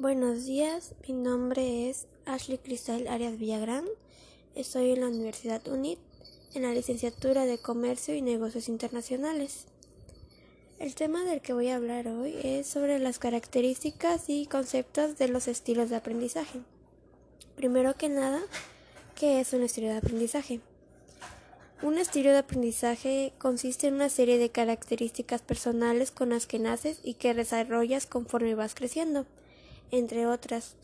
Buenos días, mi nombre es Ashley Cristal Arias Villagrán. Estoy en la Universidad UNIT en la licenciatura de Comercio y Negocios Internacionales. El tema del que voy a hablar hoy es sobre las características y conceptos de los estilos de aprendizaje. Primero que nada, ¿qué es un estilo de aprendizaje? Un estilo de aprendizaje consiste en una serie de características personales con las que naces y que desarrollas conforme vas creciendo entre otras.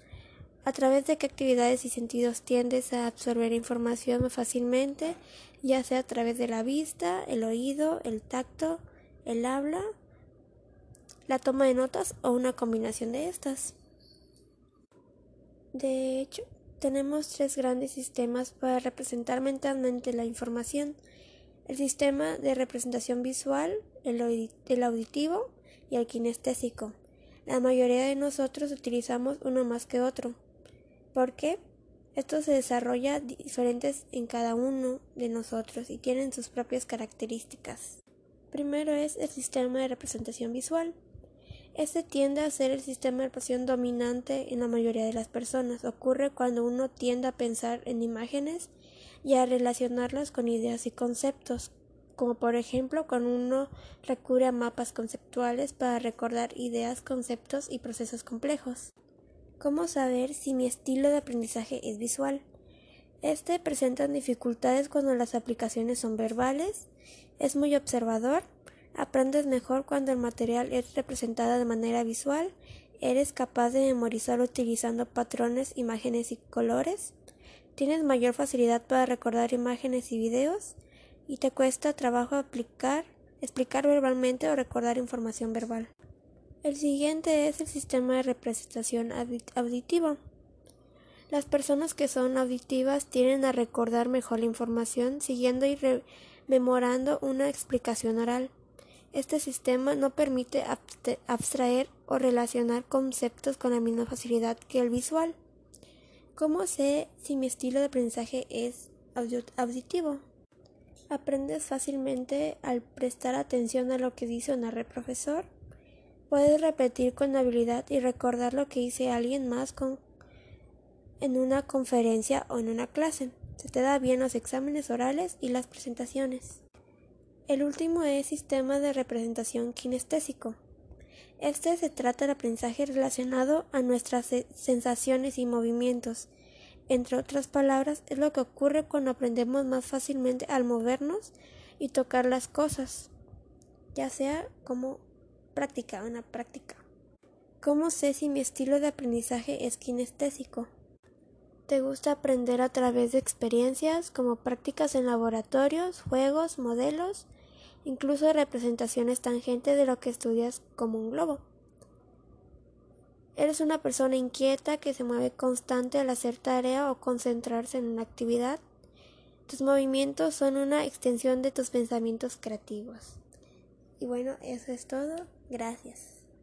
A través de qué actividades y sentidos tiendes a absorber información más fácilmente, ya sea a través de la vista, el oído, el tacto, el habla, la toma de notas o una combinación de estas. De hecho, tenemos tres grandes sistemas para representar mentalmente la información. El sistema de representación visual, el, auditivo y el kinestésico. La mayoría de nosotros utilizamos uno más que otro. ¿Por qué? Esto se desarrolla diferentes en cada uno de nosotros y tienen sus propias características. Primero es el sistema de representación visual. Este tiende a ser el sistema de representación dominante en la mayoría de las personas. Ocurre cuando uno tiende a pensar en imágenes y a relacionarlas con ideas y conceptos, como por ejemplo cuando uno recurre a mapas conceptuales para recordar ideas, conceptos y procesos complejos. ¿Cómo saber si mi estilo de aprendizaje es visual? Este presenta dificultades cuando las aplicaciones son verbales, es muy observador, aprendes mejor cuando el material es representado de manera visual, eres capaz de memorizar utilizando patrones, imágenes y colores, tienes mayor facilidad para recordar imágenes y videos, y te cuesta trabajo aplicar, explicar verbalmente o recordar información verbal. El siguiente es el sistema de representación auditiva. Las personas que son auditivas tienden a recordar mejor la información siguiendo y rememorando una explicación oral. Este sistema no permite abstraer o relacionar conceptos con la misma facilidad que el visual. ¿Cómo sé si mi estilo de aprendizaje es auditivo? Aprendes fácilmente al prestar atención a lo que dice o narra el profesor. Puedes repetir con habilidad y recordar lo que dice alguien más en una conferencia o en una clase. Se te da bien los exámenes orales y las presentaciones. El último es sistema de representación kinestésico. Este se trata del aprendizaje relacionado a nuestras sensaciones y movimientos entre otras palabras, es lo que ocurre cuando aprendemos más fácilmente al movernos y tocar las cosas, ya sea como práctica, una práctica. ¿Cómo sé si mi estilo de aprendizaje es kinestésico? ¿Te gusta aprender a través de experiencias como prácticas en laboratorios, juegos, modelos, incluso representaciones tangentes de lo que estudias como un globo? Eres una persona inquieta que se mueve constante al hacer tarea o concentrarse en una actividad. Tus movimientos son una extensión de tus pensamientos creativos. Y bueno, eso es todo. Gracias.